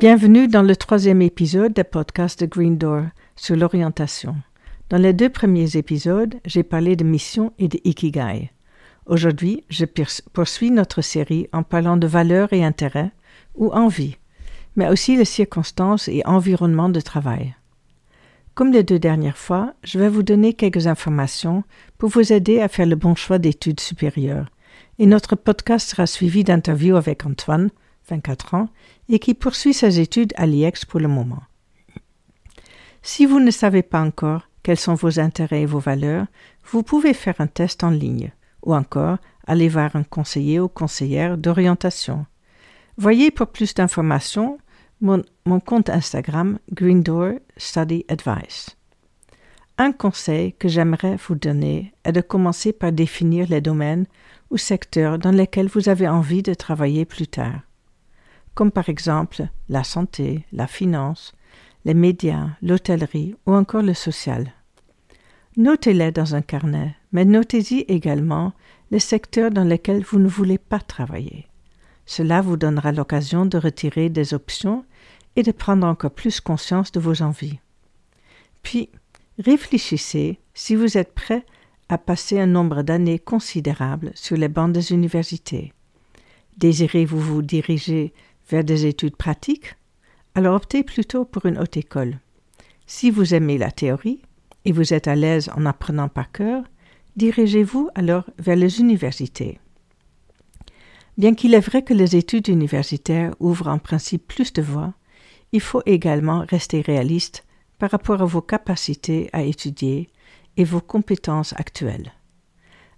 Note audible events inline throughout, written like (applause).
Bienvenue dans le troisième épisode des podcasts de Green Door sur l'orientation. Dans les deux premiers épisodes, j'ai parlé de mission et de ikigai. Aujourd'hui, je poursuis notre série en parlant de valeurs et intérêts, ou envie, mais aussi les circonstances et environnements de travail. Comme les deux dernières fois, je vais vous donner quelques informations pour vous aider à faire le bon choix d'études supérieures. Et notre podcast sera suivi d'interviews avec Antoine, 24 ans, et qui poursuit ses études à l'IEX pour le moment. Si vous ne savez pas encore quels sont vos intérêts et vos valeurs, vous pouvez faire un test en ligne ou encore aller voir un conseiller ou conseillère d'orientation. Voyez pour plus d'informations mon, compte Instagram Green Door Study Advice. Un conseil que j'aimerais vous donner est de commencer par définir les domaines ou secteurs dans lesquels vous avez envie de travailler plus tard, comme par exemple la santé, la finance, les médias, l'hôtellerie ou encore le social. Notez-les dans un carnet, mais notez-y également les secteurs dans lesquels vous ne voulez pas travailler. Cela vous donnera l'occasion de retirer des options et de prendre encore plus conscience de vos envies. Puis, réfléchissez si vous êtes prêt à passer un nombre d'années considérable sur les bancs des universités. Désirez-vous vous diriger vers des études pratiques Alors optez plutôt pour une haute école. Si vous aimez la théorie et vous êtes à l'aise en apprenant par cœur, dirigez-vous alors vers les universités. Bien qu'il est vrai que les études universitaires ouvrent en principe plus de voies, il faut également rester réaliste par rapport à vos capacités à étudier et vos compétences actuelles.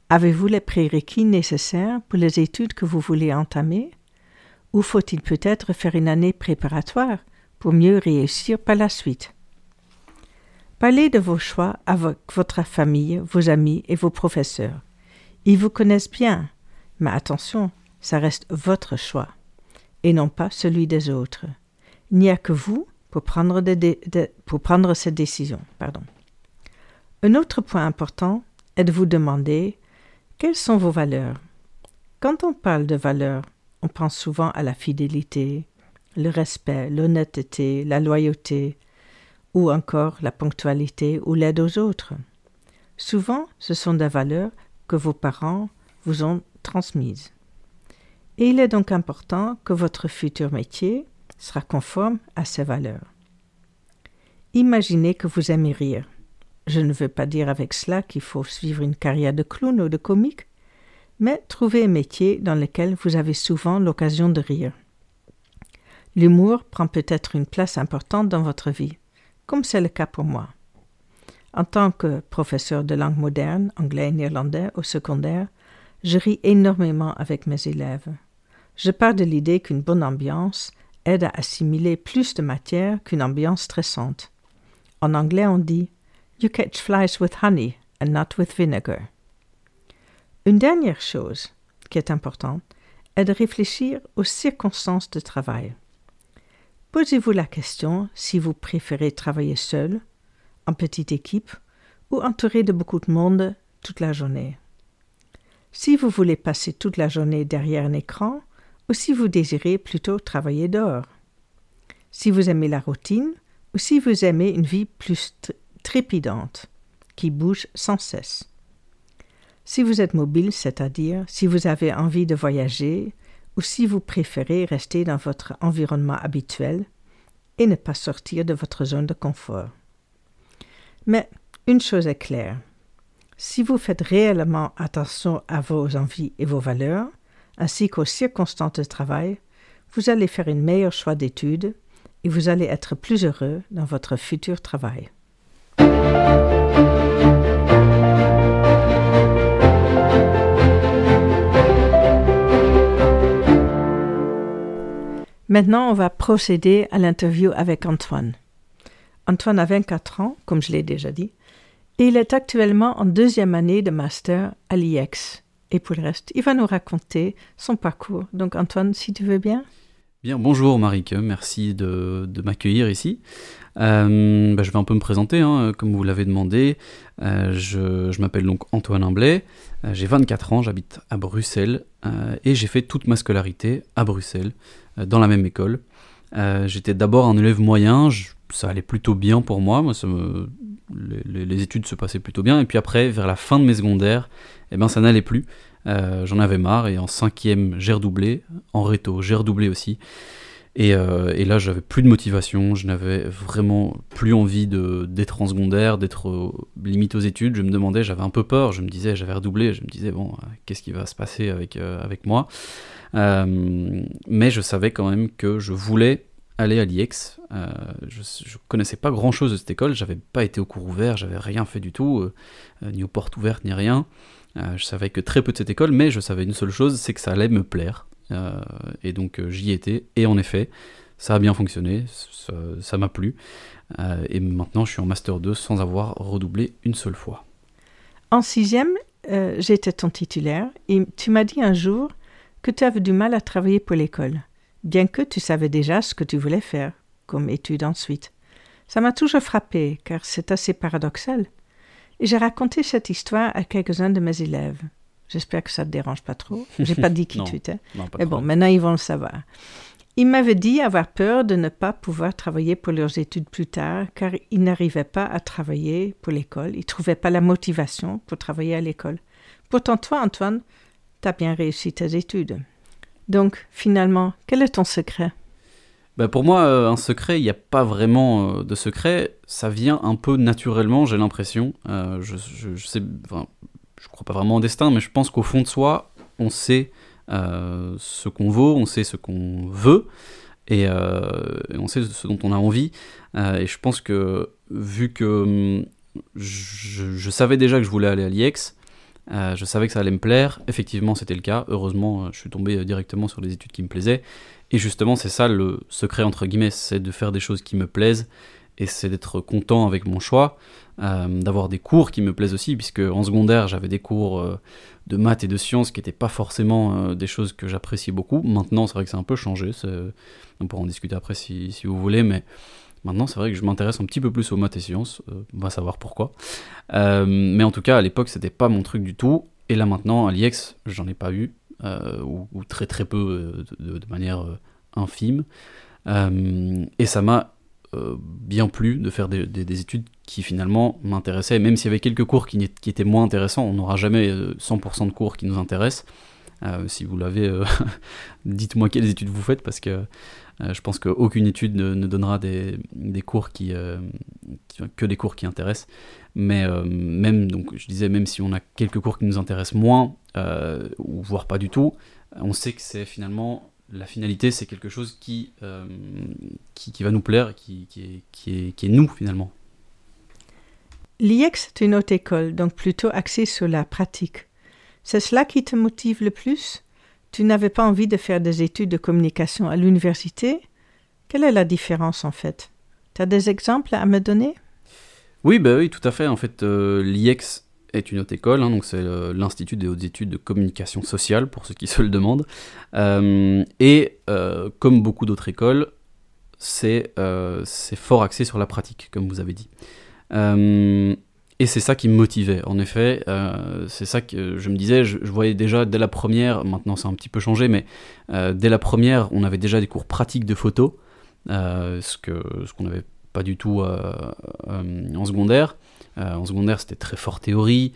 Avez-vous les prérequis nécessaires pour les études que vous voulez entamer? Ou faut-il peut-être faire une année préparatoire pour mieux réussir par la suite? Parlez de vos choix avec votre famille, vos amis et vos professeurs. Ils vous connaissent bien, mais attention, ça reste votre choix, et non pas celui des autres. Il n'y a que vous pour prendre, pour prendre cette décision. Pardon. Un autre point important est de vous demander quelles sont vos valeurs. Quand on parle de valeurs, on pense souvent à la fidélité, le respect, l'honnêteté, la loyauté, ou encore la ponctualité ou l'aide aux autres. Souvent, ce sont des valeurs que vos parents vous ont transmises. Et il est donc important que votre futur métier sera conforme à ces valeurs. Imaginez que vous aimez rire. Je ne veux pas dire avec cela qu'il faut suivre une carrière de clown ou de comique, mais trouvez un métier dans lequel vous avez souvent l'occasion de rire. L'humour prend peut-être une place importante dans votre vie, comme c'est le cas pour moi. En tant que professeur de langue moderne, anglais et néerlandais au secondaire, je ris énormément avec mes élèves. Je pars de l'idée qu'une bonne ambiance aide à assimiler plus de matière qu'une ambiance stressante. En anglais, on dit You catch flies with honey and not with vinegar. Une dernière chose qui est importante est de réfléchir aux circonstances de travail. Posez-vous la question si vous préférez travailler seul, en petite équipe ou entouré de beaucoup de monde toute la journée. Si vous voulez passer toute la journée derrière un écran, ou si vous désirez plutôt travailler dehors. Si vous aimez la routine ou si vous aimez une vie plus trépidante, qui bouge sans cesse. Si vous êtes mobile, c'est-à-dire si vous avez envie de voyager ou si vous préférez rester dans votre environnement habituel et ne pas sortir de votre zone de confort. Mais une chose est claire, si vous faites réellement attention à vos envies et vos valeurs, ainsi qu'aux circonstances de travail, vous allez faire un meilleur choix d'études et vous allez être plus heureux dans votre futur travail. Maintenant, on va procéder à l'interview avec Antoine. Antoine a 24 ans, comme je l'ai déjà dit, et il est actuellement en deuxième année de master à l'IEX, et pour le reste, il va nous raconter son parcours. Donc Antoine, si tu veux bien. Bien, bonjour Marike, merci de, m'accueillir ici. Euh, bah, je vais un peu me présenter, hein, comme vous l'avez demandé. Euh, je, m'appelle donc Antoine Imblay, euh, j'ai 24 ans, j'habite à Bruxelles et j'ai fait toute ma scolarité à Bruxelles, dans la même école. J'étais d'abord un élève moyen, ça allait plutôt bien pour moi, moi les, études se passaient plutôt bien, et puis après, vers la fin de mes secondaires, eh ben, ça n'allait plus. J'en avais marre, et en cinquième, j'ai redoublé, en réto, j'ai redoublé aussi. Et, euh, et, là, j'avais plus de motivation, je n'avais vraiment plus envie d'être en secondaire, d'être euh, limite aux études. Je me demandais, j'avais un peu peur, je me disais, j'avais redoublé, je me disais, bon, euh, qu'est-ce qui va se passer avec, avec moi? Mais je savais quand même que je voulais aller à l'IEX. je, ne connaissais pas grand chose de cette école, j'avais pas été au cours ouvert, j'avais rien fait du tout, ni aux portes ouvertes, ni rien. Je savais que très peu de cette école, mais je savais une seule chose, c'est que ça allait me plaire. Euh, et donc euh, j'y étais, et en effet, ça a bien fonctionné, ça m'a plu. Euh, et maintenant, je suis en Master 2 sans avoir redoublé une seule fois. En sixième, j'étais ton titulaire, et tu m'as dit un jour que tu avais du mal à travailler pour l'école, bien que tu savais déjà ce que tu voulais faire comme étude ensuite. Ça m'a toujours frappé, car c'est assez paradoxal. Et j'ai raconté cette histoire à quelques-uns de mes élèves. J'espère que ça ne te dérange pas trop. J'ai pas dit (laughs) qui tu étais. Mais bon, maintenant ils vont le savoir. Ils m'avaient dit avoir peur de ne pas pouvoir travailler pour leurs études plus tard, car ils n'arrivaient pas à travailler pour l'école. Ils ne trouvaient pas la motivation pour travailler à l'école. Pourtant, toi, Antoine, tu as bien réussi tes études. Donc, finalement, quel est ton secret? Ben pour moi, euh, un secret, il n'y a pas vraiment euh, de secret. Ça vient un peu naturellement, j'ai l'impression. Euh, je, je, sais, je crois pas vraiment au destin, mais je pense qu'au fond de soi, on sait ce qu'on vaut, on sait ce qu'on veut, et, on sait ce dont on a envie. Et je pense que, vu que hum, je, savais déjà que je voulais aller à l'IEX, je savais que ça allait me plaire, effectivement c'était le cas, heureusement je suis tombé directement sur les études qui me plaisaient, et justement c'est ça le secret entre guillemets, c'est de faire des choses qui me plaisent, et c'est d'être content avec mon choix, euh, d'avoir des cours qui me plaisent aussi, puisque en secondaire j'avais des cours euh, de maths et de sciences qui n'étaient pas forcément euh, des choses que j'appréciais beaucoup. Maintenant c'est vrai que c'est un peu changé, on pourra en discuter après si, si vous voulez, mais maintenant c'est vrai que je m'intéresse un petit peu plus aux maths et sciences, on va savoir pourquoi. mais en tout cas à l'époque c'était pas mon truc du tout, et là maintenant à l'IEX j'en ai pas eu, ou, très très peu de, manière infime. et ça m'a euh, bien plus de faire des, études qui finalement m'intéressaient, même s'il y avait quelques cours qui, étaient moins intéressants, on n'aura jamais 100% euh, de cours qui nous intéressent. Euh, si vous l'avez, (laughs) dites-moi quelles études vous faites, parce que je pense qu'aucune étude ne, donnera des, cours qui, que des cours qui intéressent. Mais même, donc je disais, même si on a quelques cours qui nous intéressent moins, ou voire pas du tout, on sait que c'est finalement la finalité, c'est quelque chose qui, euh, qui, va nous plaire, qui, qui, est, qui, est, qui est nous finalement. L'IEX est une haute école, donc plutôt axée sur la pratique. C'est cela qui te motive le plus? Tu n'avais pas envie de faire des études de communication à l'université? Quelle est la différence en fait? Tu as des exemples à me donner? Oui, bah oui, tout à fait. En fait, euh, l'IEX est une haute école, hein, donc c'est euh, l'Institut des hautes études de communication sociale, pour ceux qui se le demandent. Euh, et euh, comme beaucoup d'autres écoles, c'est fort axé sur la pratique, comme vous avez dit. Et c'est ça qui me motivait, en effet. c'est ça que je me disais, je, voyais déjà dès la première, maintenant c'est un petit peu changé, mais dès la première, on avait déjà des cours pratiques de photo, ce qu'on ce n'avait pas du tout en secondaire. Euh, en secondaire, c'était très fort théorie,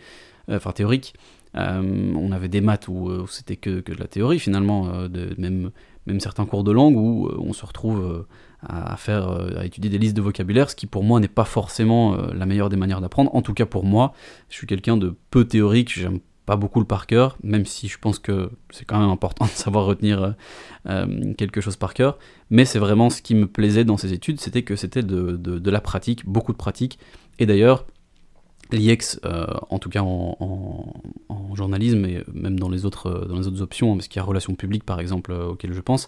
euh, enfin théorique. Euh, on avait des maths où, c'était que, que, de la théorie finalement, même, même certains cours de langue où on se retrouve à, faire, à étudier des listes de vocabulaire, ce qui pour moi n'est pas forcément la meilleure des manières d'apprendre. En tout cas pour moi, je suis quelqu'un de peu théorique, j'aime pas beaucoup le par cœur, même si je pense que c'est quand même important (laughs) de savoir retenir quelque chose par cœur. Mais c'est vraiment ce qui me plaisait dans ces études, c'était que c'était de, la pratique, beaucoup de pratique. Et d'ailleurs, L'IEX, euh, en tout cas en, journalisme et même dans les autres, dans les autres options, parce qu'il y a relations publiques par exemple euh, auxquelles je pense,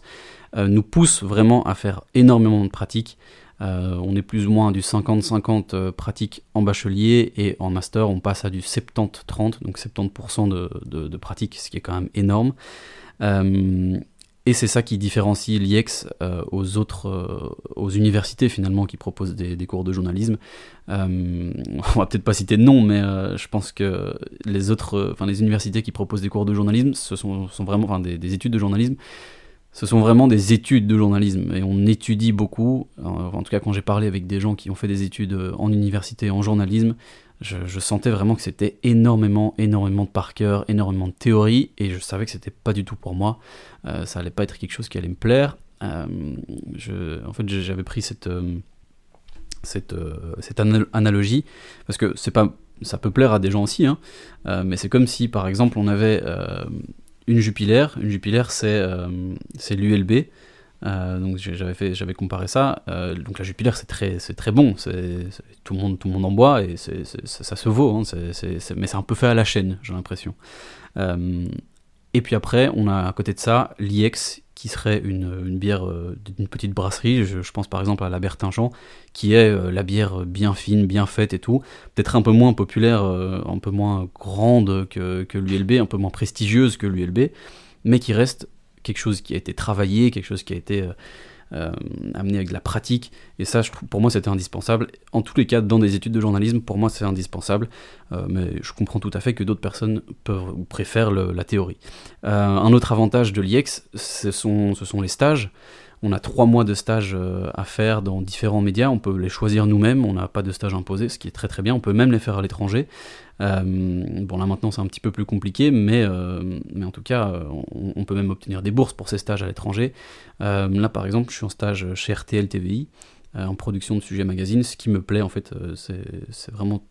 euh, nous pousse vraiment à faire énormément de pratiques. on est plus ou moins du 50-50 pratiques en bachelier et en master on passe à du 70-30, donc 70% de, de, de pratiques, ce qui est quand même énorme. Et c'est ça qui différencie l'IEX euh, aux autres, euh, aux universités finalement qui proposent des, cours de journalisme. Euh, (laughs) on va peut-être pas citer de nom, mais je pense que les autres, enfin les universités qui proposent des cours de journalisme, ce sont, vraiment, enfin des, études de journalisme, ce sont vraiment des études de journalisme et on étudie beaucoup. En tout cas, quand j'ai parlé avec des gens qui ont fait des études en université en journalisme, je, sentais vraiment que c'était énormément, énormément de par cœur, énormément de théorie et je savais que c'était pas du tout pour moi. Euh, ça allait pas être quelque chose qui allait me plaire. Euh, en fait, j'avais pris cette, euh, cette, cette analogie parce que c'est pas, ça peut plaire à des gens aussi, hein, mais c'est comme si par exemple on avait une Jupiler. Une euh, c'est l'ULB. Euh, donc j'avais comparé ça. Euh, donc la Jupiler c'est très, c'est très bon. Tout le monde, tout le monde en boit et ça, se vaut. Hein, mais c'est un peu fait à la chaîne, j'ai l'impression. et puis après, on a à côté de ça l'IEX qui serait une, bière euh, d'une petite brasserie. Je, pense par exemple à la Bertingent, qui est euh, la bière bien fine, bien faite et tout. Peut-être un peu moins populaire, euh, un peu moins grande que l'ULB, un peu moins prestigieuse que l'ULB, mais qui reste quelque chose qui a été travaillé, quelque chose qui a été euh, amené avec de la pratique. Et ça, je, pour moi, c'était indispensable. En tous les cas, dans des études de journalisme, pour moi, c'est indispensable. Euh, mais je comprends tout à fait que d'autres personnes peuvent ou préfèrent la théorie. Euh, un autre avantage de l'IEX, ce sont les stages. On a trois mois de stage à faire dans différents médias. On peut les choisir nous-mêmes. On n'a pas de stage imposé, ce qui est très très bien. On peut même les faire à l'étranger. Euh, bon là maintenant c'est un petit peu plus compliqué, mais, euh, en tout cas on, peut même obtenir des bourses pour ces stages à l'étranger. Euh, là par exemple je suis en stage chez RTL TVI en production de sujets magazine, ce qui me plaît en fait, c'est vraiment,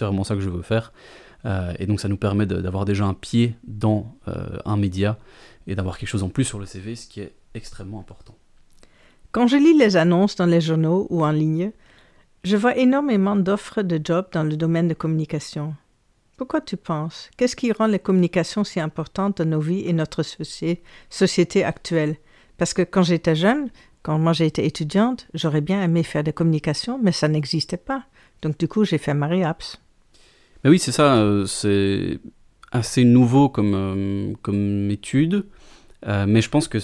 vraiment ça que je veux faire. et donc ça nous permet d'avoir déjà un pied dans un média et d'avoir quelque chose en plus sur le CV, ce qui est extrêmement important. Quand je lis les annonces dans les journaux ou en ligne, je vois énormément d'offres de jobs dans le domaine de communication. Pourquoi tu penses? Qu'est-ce qui rend les communications si importantes dans nos vies et notre société actuelle? Parce que quand j'étais jeune, quand moi j'étais étudiante, j'aurais bien aimé faire des communications, mais ça n'existait pas. Donc du coup, j'ai fait Marie Apps. Mais oui, c'est ça. Euh, c'est assez nouveau comme, euh, comme étude. Euh, mais je pense que,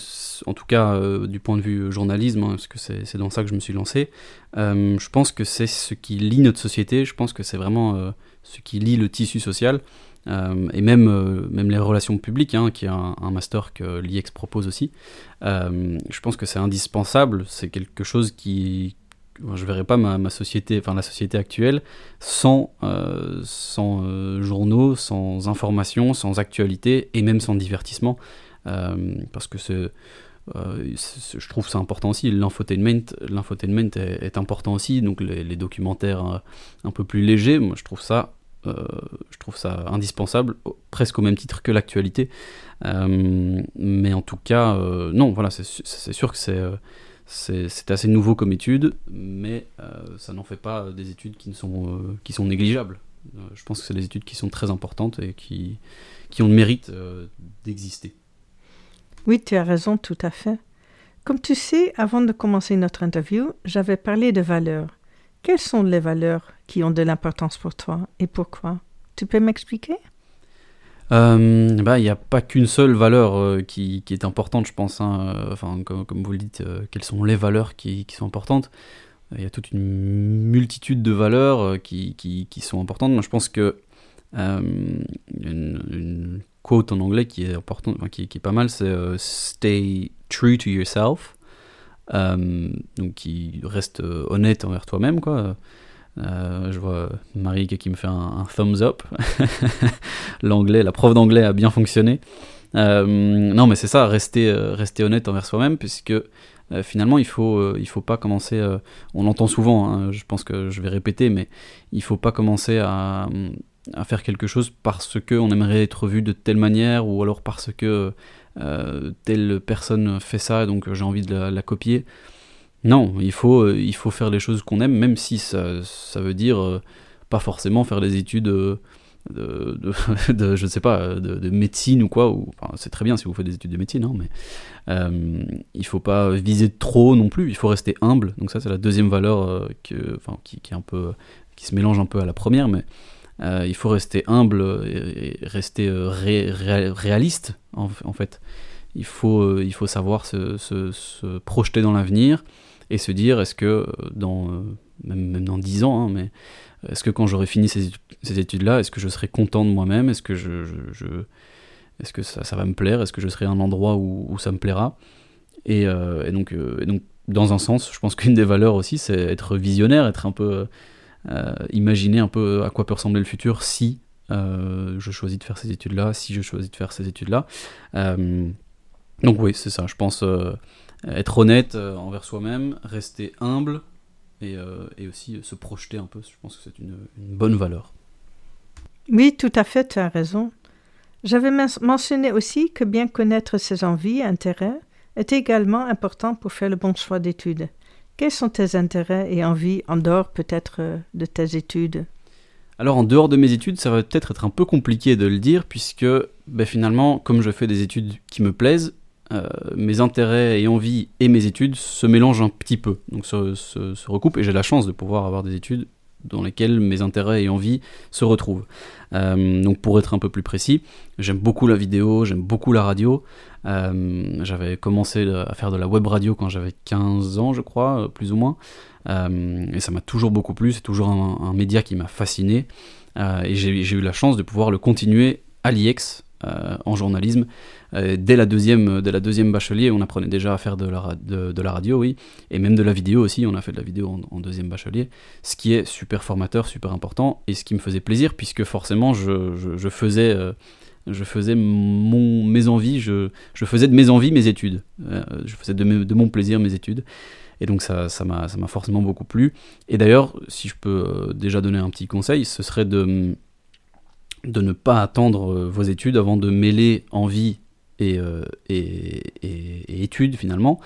en tout cas, du point de vue journalisme, hein, parce que c'est dans ça que je me suis lancé, je pense que c'est ce qui lie notre société. Je pense que c'est vraiment ce qui lie le tissu social, euh, et même, euh, même les relations publiques, hein, qui est un, master que l'IEX propose aussi. Euh, je pense que c'est indispensable, c'est quelque chose qui... Je verrais pas ma, société, enfin la société actuelle, sans, sans journaux, sans informations, sans actualité, et même sans divertissement, parce que c'est je trouve ça important aussi. L'infotainment, l'infotainment est, important aussi. Donc les, documentaires un peu plus légers, moi je trouve ça euh, indispensable, presque au même titre que l'actualité. Euh, mais en tout cas, euh, non, voilà, c'est sûr que c'est assez nouveau comme étude, mais ça n'en fait pas des études qui, ne sont, qui sont négligeables. je pense que c'est des études qui sont très importantes et qui, qui ont le mérite d'exister. Oui, tu as raison, tout à fait. Comme tu sais, avant de commencer notre interview, j'avais parlé de valeurs. Quelles sont les valeurs qui ont de l'importance pour toi et pourquoi? Tu peux m'expliquer? Euh, bah, il n'y a pas qu'une seule valeur euh, qui, est importante, je pense. Hein. Euh, enfin, comme, vous le dites, quelles sont les valeurs qui, sont importantes? Il y a toute une multitude de valeurs qui, sont importantes. Moi, je pense que une, quote en anglais qui est importante, qui, est pas mal, c'est Stay true to yourself. donc, qui reste honnête envers toi-même, quoi. Euh, je vois Marie qui me fait un, thumbs up. (laughs) L'anglais, la prof d'anglais a bien fonctionné. Euh, non, mais c'est ça, rester, euh, rester honnête envers soi-même, puisque finalement, il faut, il faut pas commencer. on l'entend souvent, hein, je pense que je vais répéter, mais il faut pas commencer à, à faire quelque chose parce que on aimerait être vu de telle manière, ou alors parce que telle personne fait ça, donc j'ai envie de la copier. Non, il faut, euh, il faut faire les choses qu'on aime, même si ça, ça veut dire euh, pas forcément faire des études euh, de, de, (laughs) je sais pas, de, médecine ou quoi. Ou, c'est très bien si vous faites des études de médecine, hein, mais euh, il faut pas viser trop non plus. Il faut rester humble. Donc ça, c'est la deuxième valeur que, enfin, qui, qui, est un peu, qui se mélange un peu à la première, mais il faut rester humble et, rester réaliste en, fait. Il faut, il faut savoir se, projeter dans l'avenir et se dire est-ce que euh, dans euh, même, dans 10 ans, hein, mais est-ce que quand j'aurai fini ces, études-là, est-ce que je serai content de moi-même? Est-ce que je, est-ce que ça, va me plaire? Est-ce que je serai à un endroit où, ça me plaira? Et, donc, donc, dans un sens, je pense qu'une des valeurs aussi, c'est être visionnaire, être un peu. Imaginer un peu à quoi peut ressembler le futur si je choisis de faire ces études-là, si je choisis de faire ces études-là. donc, oui, c'est ça. Je pense être honnête envers soi-même, rester humble, et, aussi se projeter un peu. Je pense que c'est une, bonne valeur. Oui, tout à fait, tu as raison. J'avais mentionné aussi que bien connaître ses envies intérêts est également important pour faire le bon choix d'études. Quels sont tes intérêts et envies en dehors peut-être de tes études? Alors en dehors de mes études, ça va peut-être être un peu compliqué de le dire puisque ben, finalement, comme je fais des études qui me plaisent, euh, mes intérêts et envies et mes études se mélangent un petit peu, donc se, se recoupent et j'ai la chance de pouvoir avoir des études dans lesquels mes intérêts et envies se retrouvent. Euh, donc pour être un peu plus précis, j'aime beaucoup la vidéo, j'aime beaucoup la radio. Euh, j'avais commencé à faire de la web radio quand j'avais 15 ans, je crois, euh, plus ou moins. et ça m'a toujours beaucoup plu, c'est toujours un, média qui m'a fasciné. et j'ai eu la chance de pouvoir le continuer à l'IEX, en journalisme. dès, la deuxième, dès la deuxième bachelier, on apprenait déjà à faire de la, radio, oui, et même de la vidéo aussi, on a fait de la vidéo en, deuxième bachelier, ce qui est super formateur, super important, et ce qui me faisait plaisir, puisque forcément, je, faisais... je faisais mon, mes envies, je, faisais de mes envies mes études. je faisais de, mon plaisir mes études. Et donc ça m'a forcément beaucoup plu. Et d'ailleurs, si je peux déjà donner un petit conseil, ce serait de, de ne pas attendre euh, vos études avant de mêler envie et, euh, études finalement.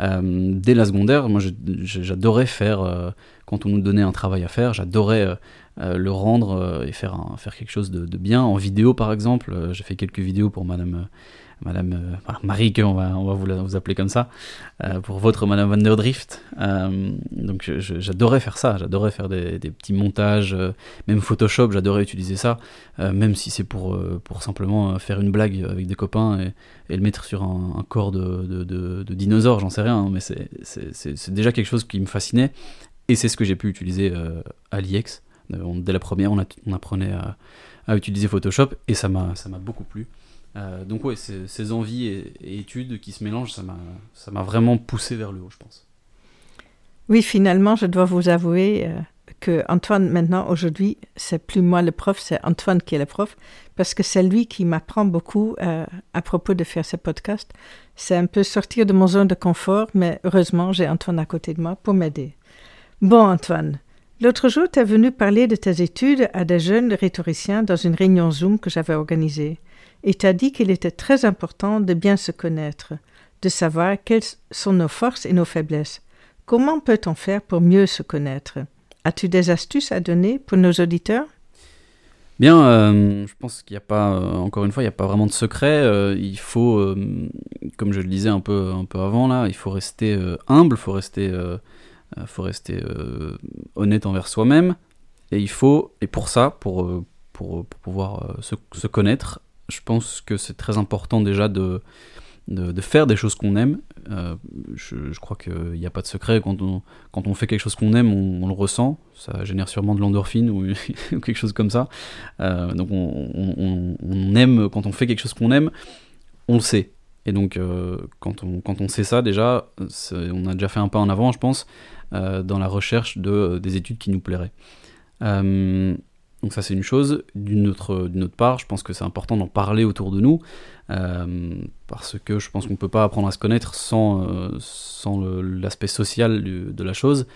Euh, dès la secondaire, moi j'adorais faire, quand on nous donnait un travail à faire, j'adorais le rendre et faire, faire quelque chose de, de, bien. En vidéo par exemple, j'ai fait quelques vidéos pour Madame Madame euh, Marie, on va, vous, vous appeler comme ça, euh, pour votre Madame Van der Drift. Euh, donc j'adorais faire ça, j'adorais faire des, petits montages, même Photoshop, j'adorais utiliser ça, même si c'est pour, simplement faire une blague avec des copains et, le mettre sur un, corps de, dinosaure, j'en sais rien, hein, mais c'est déjà quelque chose qui me fascinait et c'est ce que j'ai pu utiliser à l'IEX. Dès la première, on, on apprenait à, à utiliser Photoshop et ça m'a beaucoup plu. Euh, donc ouais, ces, envies et, études qui se mélangent, ça m'a vraiment poussé vers le haut, je pense. Oui, finalement, je dois vous avouer euh, que Antoine, maintenant, aujourd'hui, c'est plus moi le prof, c'est Antoine qui est le prof, parce que c'est lui qui m'apprend beaucoup euh, à propos de faire ce podcast. C'est un peu sortir de mon zone de confort, mais heureusement, j'ai Antoine à côté de moi pour m'aider. Bon, Antoine, l'autre jour, tu es venu parler de tes études à des jeunes rhétoriciens dans une réunion Zoom que j'avais organisée et t'a dit qu'il était très important de bien se connaître, de savoir quelles sont nos forces et nos faiblesses. Comment peut-on faire pour mieux se connaître? As-tu des astuces à donner pour nos auditeurs? Bien, euh, je pense qu'il n'y a pas, euh, encore une fois, il n'y a pas vraiment de secret. Euh, il faut, comme je le disais un peu, un peu avant là, il faut rester humble, il faut rester, faut rester honnête envers soi-même. Et il faut, et pour ça, pour, pour, pouvoir se, connaître, je pense que c'est très important déjà de, de, faire des choses qu'on aime. Euh, je, crois qu'il n'y a pas de secret. Quand on, quand on fait quelque chose qu'on aime, on, le ressent. Ça génère sûrement de l'endorphine ou, (laughs) quelque chose comme ça. Euh, donc on, on, aime, quand on fait quelque chose qu'on aime, on le sait. Et donc euh, quand, on, quand on sait ça déjà, on a déjà fait un pas en avant, je pense, dans la recherche de, des études qui nous plairaient. Donc ça c'est une chose. D'une autre, autre part, je pense que c'est important d'en parler autour de nous, euh, parce que je pense qu'on ne peut pas apprendre à se connaître sans, euh, sans l'aspect social de la chose.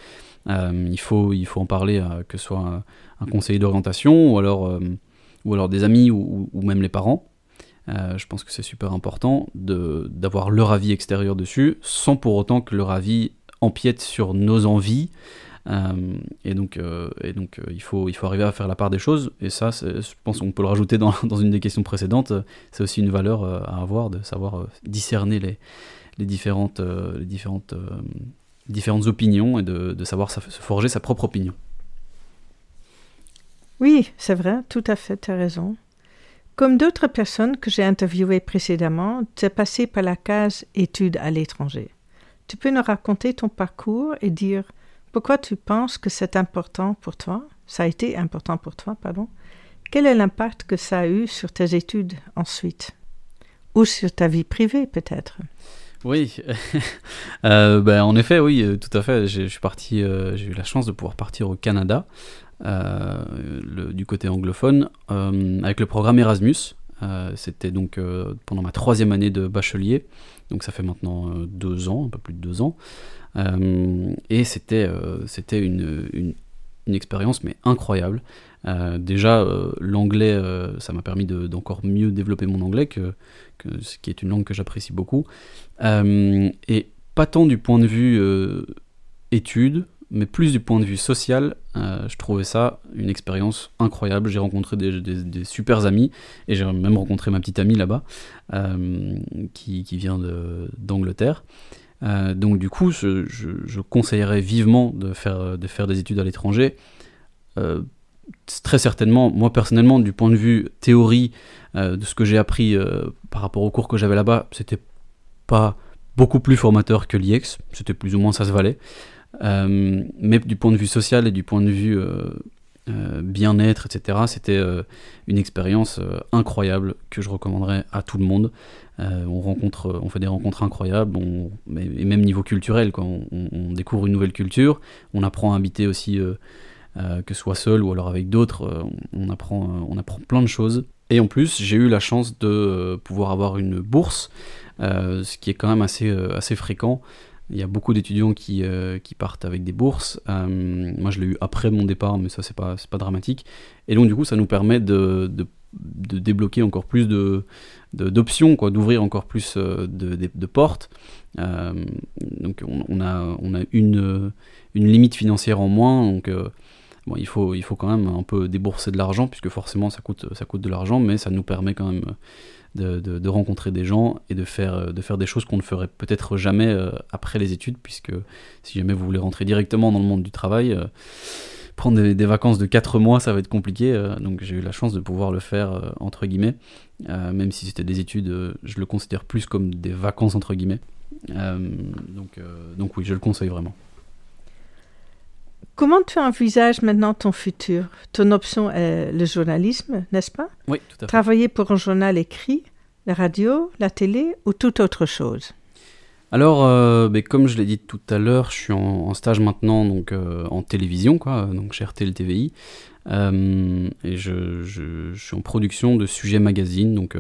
Euh, il, faut, il faut en parler, que ce soit un, conseiller d'orientation, ou, alors ou alors des amis, ou, ou même les parents. je pense que c'est super important d'avoir leur avis extérieur dessus, sans pour autant que leur avis empiète sur nos envies, et donc, euh, et donc euh, il, faut, il faut arriver à faire la part des choses. Et ça, je pense qu'on peut le rajouter dans, (laughs) dans, une des questions précédentes. C'est aussi une valeur à avoir de savoir discerner les, les différentes, les différentes, différentes opinions et de, de savoir se forger sa propre opinion. Oui, c'est vrai, tout à fait, tu as raison. Comme d'autres personnes que j'ai interviewées précédemment, tu es passé par la case études à l'étranger. Tu peux nous raconter ton parcours et dire pourquoi tu penses que c'est important pour toi Ça a été important pour toi, pardon. Quel est l'impact que ça a eu sur tes études ensuite? Ou sur ta vie privée, peut-être? Oui, (laughs) ben, en effet, oui, tout à fait. Je suis parti, j'ai eu la chance de pouvoir partir au Canada, du côté anglophone, avec le programme Erasmus. C'était donc pendant ma troisième année de bachelier, donc ça fait maintenant deux ans, un peu plus de deux ans. et c'était une, une, expérience mais incroyable. Euh, déjà, euh, l'anglais, euh, ça m'a permis d'encore mieux développer mon anglais, que, ce qui est une langue que j'apprécie beaucoup. et pas tant du point de vue études, mais plus du point de vue social, je trouvais ça une expérience incroyable. J'ai rencontré des, des, super amis, et j'ai même rencontré ma petite amie là-bas, qui, qui, vient d'Angleterre. donc du coup, je, conseillerais vivement de faire, de faire des études à l'étranger très certainement, moi personnellement, du point de vue théorie, euh, de ce que j'ai appris euh, par rapport aux cours que j'avais là-bas, c'était pas beaucoup plus formateur que l'IEX, c'était plus ou moins ça se valait. Euh, mais du point de vue social et du point de vue bien-être, etc., c'était une expérience incroyable que je recommanderais à tout le monde. on rencontre, on fait des rencontres incroyables, et même niveau culturel, quoi. On, découvre une nouvelle culture, on apprend à habiter aussi euh, que ce soit seul ou alors avec d'autres, euh, on, apprend, euh, on apprend plein de choses. Et en plus, j'ai eu la chance de pouvoir avoir une bourse, ce qui est quand même assez, assez fréquent. Il y a beaucoup d'étudiants qui, qui, partent avec des bourses. moi, je l'ai eu après mon départ, mais ça, c'est pas, pas dramatique. Et donc, du coup, ça nous permet de, de, de débloquer encore plus d'options, d'ouvrir encore plus de, de, portes. donc, on, on, a, on a une, une limite financière en moins. Donc, Il faut, il faut quand même un peu débourser de l'argent, puisque forcément ça coûte, ça coûte de l'argent, mais ça nous permet quand même de, de, rencontrer des gens et de faire, de faire des choses qu'on ne ferait peut-être jamais euh, après les études, puisque si jamais vous voulez rentrer directement dans le monde du travail, euh, prendre des, vacances de 4 mois, ça va être compliqué. Euh, donc j'ai eu la chance de pouvoir le faire, entre guillemets, même si c'était des études, je le considère plus comme des vacances, entre guillemets. donc, donc oui, je le conseille vraiment. Comment tu envisages maintenant ton futur? Ton option est le journalisme, n'est-ce pas? Oui, tout à fait. Travailler pour un journal écrit, la radio, la télé ou toute autre chose? Alors, euh, ben, comme je l'ai dit tout à l'heure, je suis en, stage maintenant donc euh, en télévision, quoi, donc chez RTL TVI, euh, et je, je, suis en production de sujets magazines, donc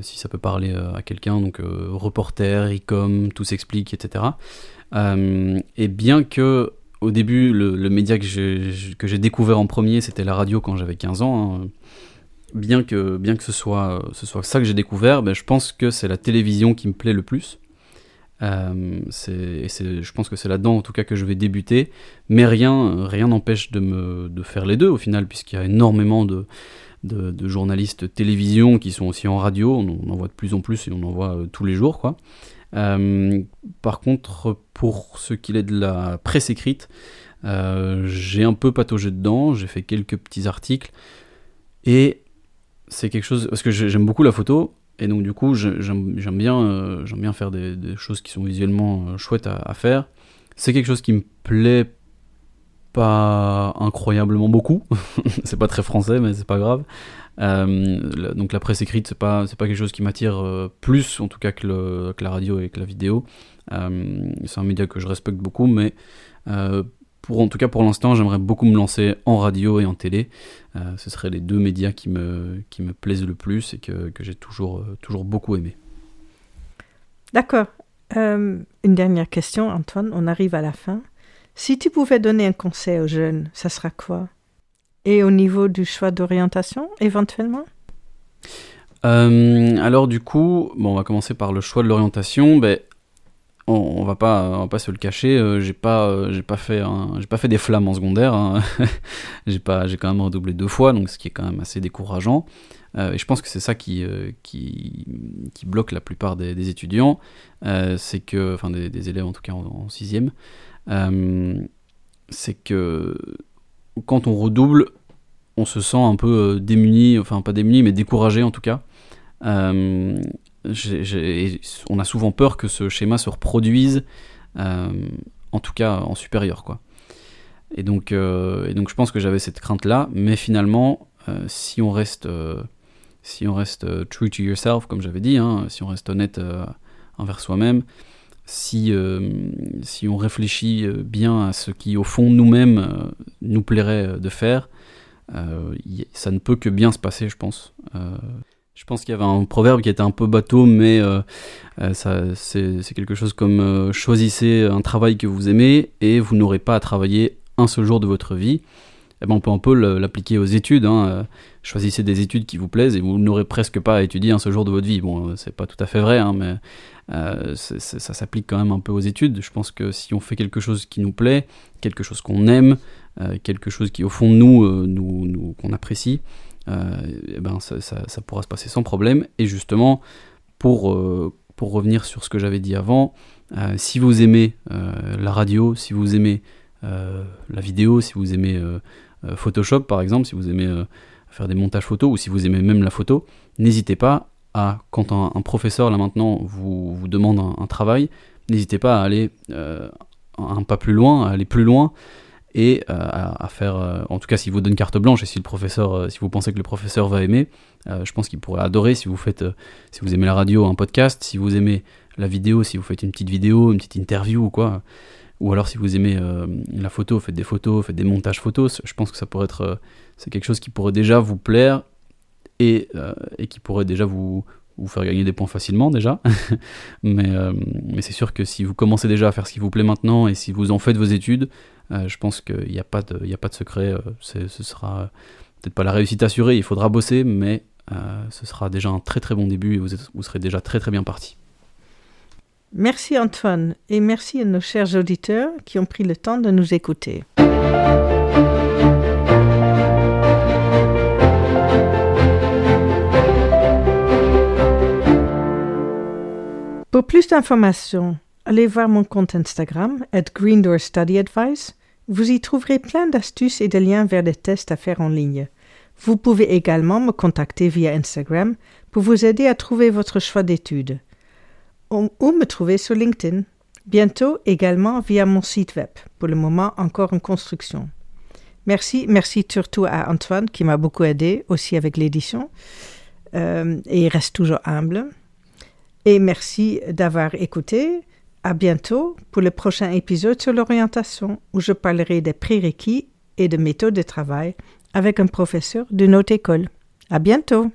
si ça peut parler à quelqu'un, donc reporter, e-com, tout s'explique, etc. et bien que au début, le, média que j'ai découvert en premier, c'était la radio quand j'avais 15 ans. Hein. Bien, que, bien que ce soit, ce soit ça que j'ai découvert, ben, je pense que c'est la télévision qui me plaît le plus. Euh, je pense que c'est là-dedans en tout cas que je vais débuter, mais rien rien n'empêche de, me, de faire les deux au final, puisqu'il y a énormément de, de, journalistes télévision qui sont aussi en radio, on, en voit de plus en plus et on en voit euh, tous les jours. quoi. Euh, par contre, pour ce qu'il est de la presse écrite, euh, j'ai un peu pataugé dedans, j'ai fait quelques petits articles, et c'est quelque chose, parce que j'aime beaucoup la photo, et donc du coup j'aime bien, euh, bien faire des, choses qui sont visuellement chouettes à, faire. C'est quelque chose qui me plaît pas incroyablement beaucoup, (laughs) c'est pas très français mais c'est pas grave. Euh, donc la presse écrite, c'est pas, c'est pas quelque chose qui m'attire euh, plus, en tout cas, que, la radio et que la vidéo. Euh, c'est un média que je respecte beaucoup, mais pour, en tout cas pour l'instant, j'aimerais beaucoup me lancer en radio et en télé. ce seraient les deux médias qui me, qui me plaisent le plus et que, que j'ai toujours, toujours beaucoup aimé. D'accord. une dernière question, Antoine, on arrive à la fin. Si tu pouvais donner un conseil aux jeunes, ça sera quoi? Et au niveau du choix d'orientation, éventuellement? Euh, Alors du coup, on va commencer par le choix de l'orientation. Ben, on, on, va pas, on va se le cacher. Euh, j'ai pas, euh, j'ai pas fait, des flammes en secondaire. Hein. (laughs) j'ai quand même redoublé deux fois, donc ce qui est quand même assez décourageant. et je pense que c'est ça qui, bloque la plupart des, étudiants, c'est que, enfin des, élèves en tout cas en sixième, c'est que quand on redouble, on se sent un peu euh, démuni, enfin pas démuni, mais découragé en tout cas. Euh, on a souvent peur que ce schéma se reproduise, euh, en tout cas en supérieur, quoi. Et donc, et donc je pense que j'avais cette crainte-là, mais finalement, si on reste, si on reste true to yourself, comme j'avais dit, hein, si on reste honnête envers soi-même, si, si on réfléchit bien à ce qui, au fond, nous-mêmes, nous plairait de faire, ça ne peut que bien se passer, je pense. Je pense qu'il y avait un proverbe qui était un peu bateau, mais euh, euh, c'est quelque chose comme euh, choisissez un travail que vous aimez et vous n'aurez pas à travailler un seul jour de votre vie. Eh ben, on peut un peu l'appliquer aux études. Hein. Choisissez des études qui vous plaisent et vous n'aurez presque pas à étudier un seul jour de votre vie. Bon, c'est pas tout à fait vrai, hein, mais ça s'applique quand même un peu aux études. Je pense que si on fait quelque chose qui nous plaît, quelque chose qu'on aime, quelque chose qui au fond nous, nous, qu'on apprécie, euh, eh ben ça, ça, pourra se passer sans problème. Et justement, pour, euh, pour revenir sur ce que j'avais dit avant, euh, si vous aimez la radio, si vous aimez la vidéo, si vous aimez Photoshop par exemple, si vous aimez faire des montages photos ou si vous aimez même la photo, n'hésitez pas à, quand un, professeur là maintenant vous, demande un, travail, n'hésitez pas à aller un pas plus loin, à aller plus loin et euh, à, faire, euh, en tout cas si vous donne carte blanche et si le professeur, euh, si vous pensez que le professeur va aimer, je pense qu'il pourrait adorer si vous faites, si vous aimez la radio, un podcast, si vous aimez la vidéo, si vous faites une petite vidéo, une petite interview ou quoi, ou alors si vous aimez la photo, faites des photos, faites des montages photos, je pense que ça pourrait être, c'est quelque chose qui pourrait déjà vous plaire et, et qui pourrait déjà vous, vous faire gagner des points facilement déjà. (laughs) mais, c'est sûr que si vous commencez déjà à faire ce qui vous plaît maintenant et si vous en faites vos études, euh, je pense qu'il n'y a, pas de, secret. Euh, ce sera peut-être pas la réussite assurée, il faudra bosser, mais euh, ce sera déjà un très très bon début et vous, vous serez déjà très très bien parti. Merci Antoine et merci à nos chers auditeurs qui ont pris le temps de nous écouter. Pour plus d'informations, allez voir mon compte Instagram, at Green Study Advice. Vous y trouverez plein d'astuces et de liens vers des tests à faire en ligne. Vous pouvez également me contacter via Instagram pour vous aider à trouver votre choix d'études. Ou, me trouver sur LinkedIn. Bientôt également via mon site web, pour le moment encore en construction. Merci, merci surtout à Antoine qui m'a beaucoup aidé aussi avec l'édition euh, et il reste toujours humble. Et merci d'avoir écouté. À bientôt pour le prochain épisode sur l'orientation où je parlerai des prérequis et de méthodes de travail avec un professeur de notre école. À bientôt!